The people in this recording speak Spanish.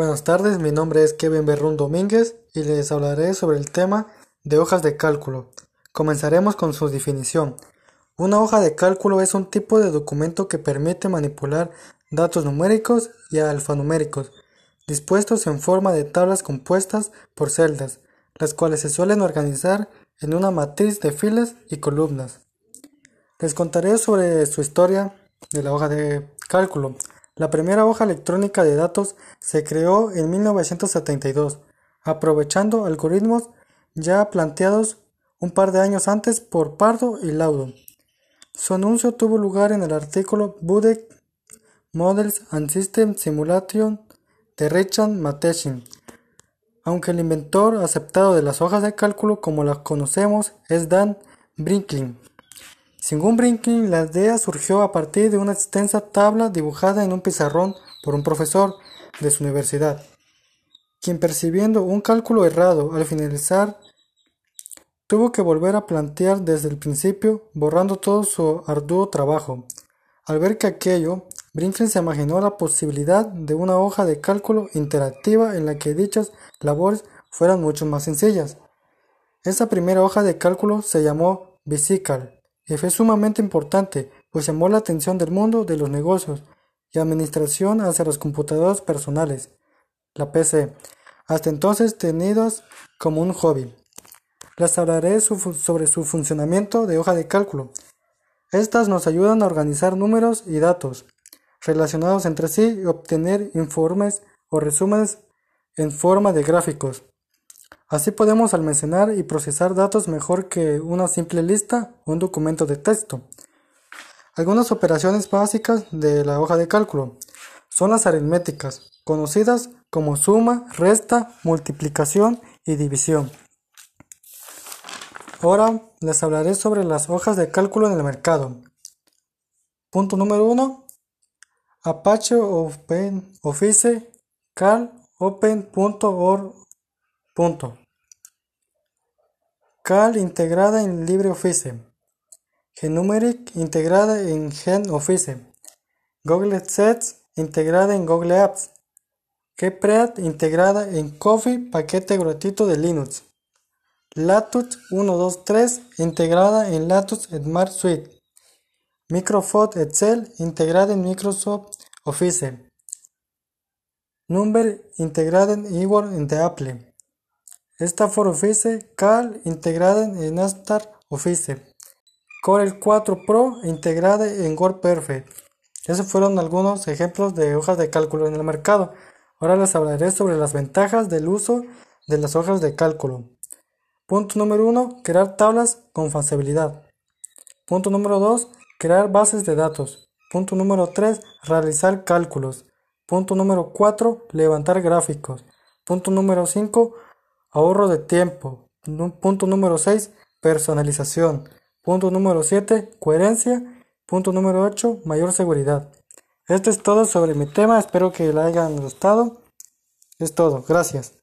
Buenas tardes, mi nombre es Kevin Berrún Domínguez y les hablaré sobre el tema de hojas de cálculo. Comenzaremos con su definición. Una hoja de cálculo es un tipo de documento que permite manipular datos numéricos y alfanuméricos, dispuestos en forma de tablas compuestas por celdas, las cuales se suelen organizar en una matriz de filas y columnas. Les contaré sobre su historia de la hoja de cálculo. La primera hoja electrónica de datos se creó en 1972, aprovechando algoritmos ya planteados un par de años antes por Pardo y Laudo. Su anuncio tuvo lugar en el artículo Budek Models and System Simulation de Richard Matheson, aunque el inventor aceptado de las hojas de cálculo como las conocemos es Dan Brinkley. Según Brinkley, la idea surgió a partir de una extensa tabla dibujada en un pizarrón por un profesor de su universidad, quien percibiendo un cálculo errado al finalizar, tuvo que volver a plantear desde el principio, borrando todo su arduo trabajo. Al ver que aquello, Brinkley se imaginó la posibilidad de una hoja de cálculo interactiva en la que dichas labores fueran mucho más sencillas. Esa primera hoja de cálculo se llamó Bicycle fue sumamente importante, pues llamó la atención del mundo de los negocios y administración hacia los computadores personales, la PC, hasta entonces tenidos como un hobby. Les hablaré sobre su funcionamiento de hoja de cálculo. Estas nos ayudan a organizar números y datos relacionados entre sí y obtener informes o resúmenes en forma de gráficos. Así podemos almacenar y procesar datos mejor que una simple lista o un documento de texto. Algunas operaciones básicas de la hoja de cálculo son las aritméticas, conocidas como suma, resta, multiplicación y división. Ahora les hablaré sobre las hojas de cálculo en el mercado. Punto número 1. Apache Open Office Open.org. Cal integrada en LibreOffice. Genumeric integrada en GenOffice. Google Sets integrada en Google Apps. Kpreat integrada en Coffee, paquete gratuito de Linux. Latitude 123 integrada en Latitude Smart Suite. Microsoft Excel integrada en Microsoft Office. Number integrada en Word de Apple. Stafford Office, Cal integrada en Astar Office, Corel 4 Pro integrada en WordPerfect. Esos fueron algunos ejemplos de hojas de cálculo en el mercado. Ahora les hablaré sobre las ventajas del uso de las hojas de cálculo. Punto número 1. Crear tablas con facilidad. Punto número 2. Crear bases de datos. Punto número 3. Realizar cálculos. Punto número 4. Levantar gráficos. Punto número 5 Ahorro de tiempo. Punto número 6. Personalización. Punto número 7. Coherencia. Punto número 8. Mayor seguridad. Esto es todo sobre mi tema. Espero que le hayan gustado. Es todo. Gracias.